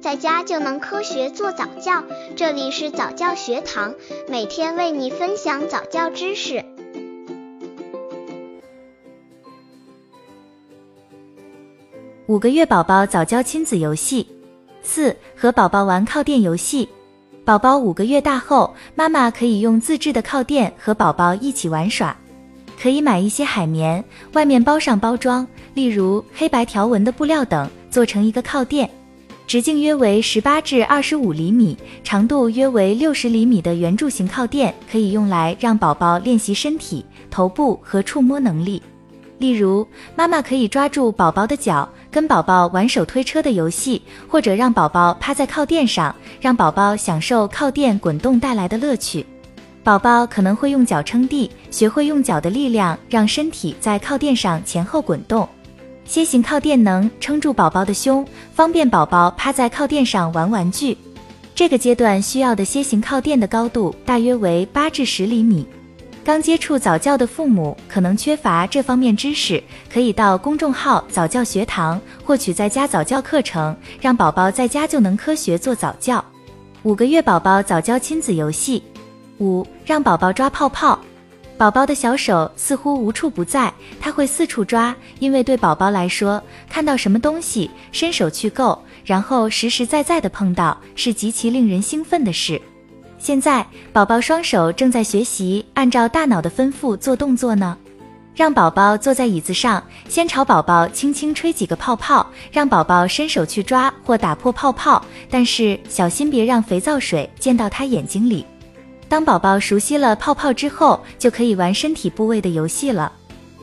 在家就能科学做早教。这里是早教学堂，每天为你分享早教知识。五个月宝宝早教亲子游戏四，和宝宝玩靠垫游戏。宝宝五个月大后，妈妈可以用自制的靠垫和宝宝一起玩耍。可以买一些海绵，外面包上包装，例如黑白条纹的布料等，做成一个靠垫，直径约为十八至二十五厘米，长度约为六十厘米的圆柱形靠垫，可以用来让宝宝练习身体、头部和触摸能力。例如，妈妈可以抓住宝宝的脚，跟宝宝玩手推车的游戏，或者让宝宝趴在靠垫上，让宝宝享受靠垫滚动带来的乐趣。宝宝可能会用脚撑地，学会用脚的力量让身体在靠垫上前后滚动。楔形靠垫能撑住宝宝的胸，方便宝宝趴在靠垫上玩玩具。这个阶段需要的楔形靠垫的高度大约为八至十厘米。刚接触早教的父母可能缺乏这方面知识，可以到公众号早教学堂获取在家早教课程，让宝宝在家就能科学做早教。五个月宝宝早教亲子游戏。五，让宝宝抓泡泡。宝宝的小手似乎无处不在，他会四处抓，因为对宝宝来说，看到什么东西，伸手去够，然后实实在在的碰到，是极其令人兴奋的事。现在，宝宝双手正在学习按照大脑的吩咐做动作呢。让宝宝坐在椅子上，先朝宝宝轻轻吹几个泡泡，让宝宝伸手去抓或打破泡泡，但是小心别让肥皂水溅到他眼睛里。当宝宝熟悉了泡泡之后，就可以玩身体部位的游戏了。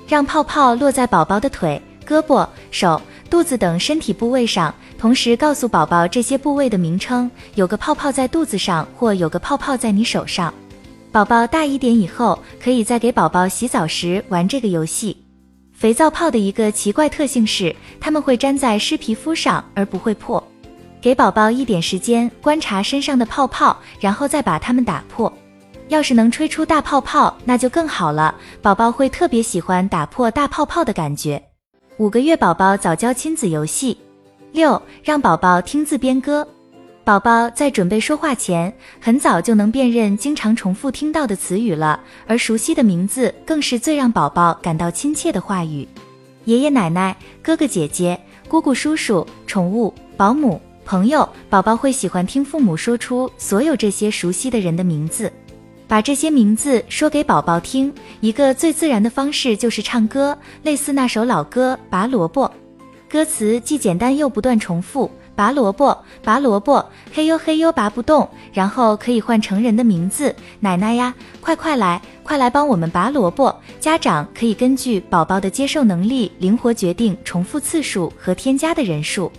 让泡泡落在宝宝的腿、胳膊、手、肚子等身体部位上，同时告诉宝宝这些部位的名称。有个泡泡在肚子上，或有个泡泡在你手上。宝宝大一点以后，可以在给宝宝洗澡时玩这个游戏。肥皂泡的一个奇怪特性是，它们会粘在湿皮肤上而不会破。给宝宝一点时间观察身上的泡泡，然后再把它们打破。要是能吹出大泡泡，那就更好了。宝宝会特别喜欢打破大泡泡的感觉。五个月宝宝早教亲子游戏六，让宝宝听字编歌。宝宝在准备说话前，很早就能辨认经常重复听到的词语了，而熟悉的名字更是最让宝宝感到亲切的话语。爷爷奶奶、哥哥姐姐、姑姑叔叔、宠物、保姆。朋友，宝宝会喜欢听父母说出所有这些熟悉的人的名字，把这些名字说给宝宝听。一个最自然的方式就是唱歌，类似那首老歌《拔萝卜》，歌词既简单又不断重复：拔萝卜，拔萝卜，嘿呦嘿呦拔不动。然后可以换成人的名字，奶奶呀，快快来，快来帮我们拔萝卜。家长可以根据宝宝的接受能力，灵活决定重复次数和添加的人数。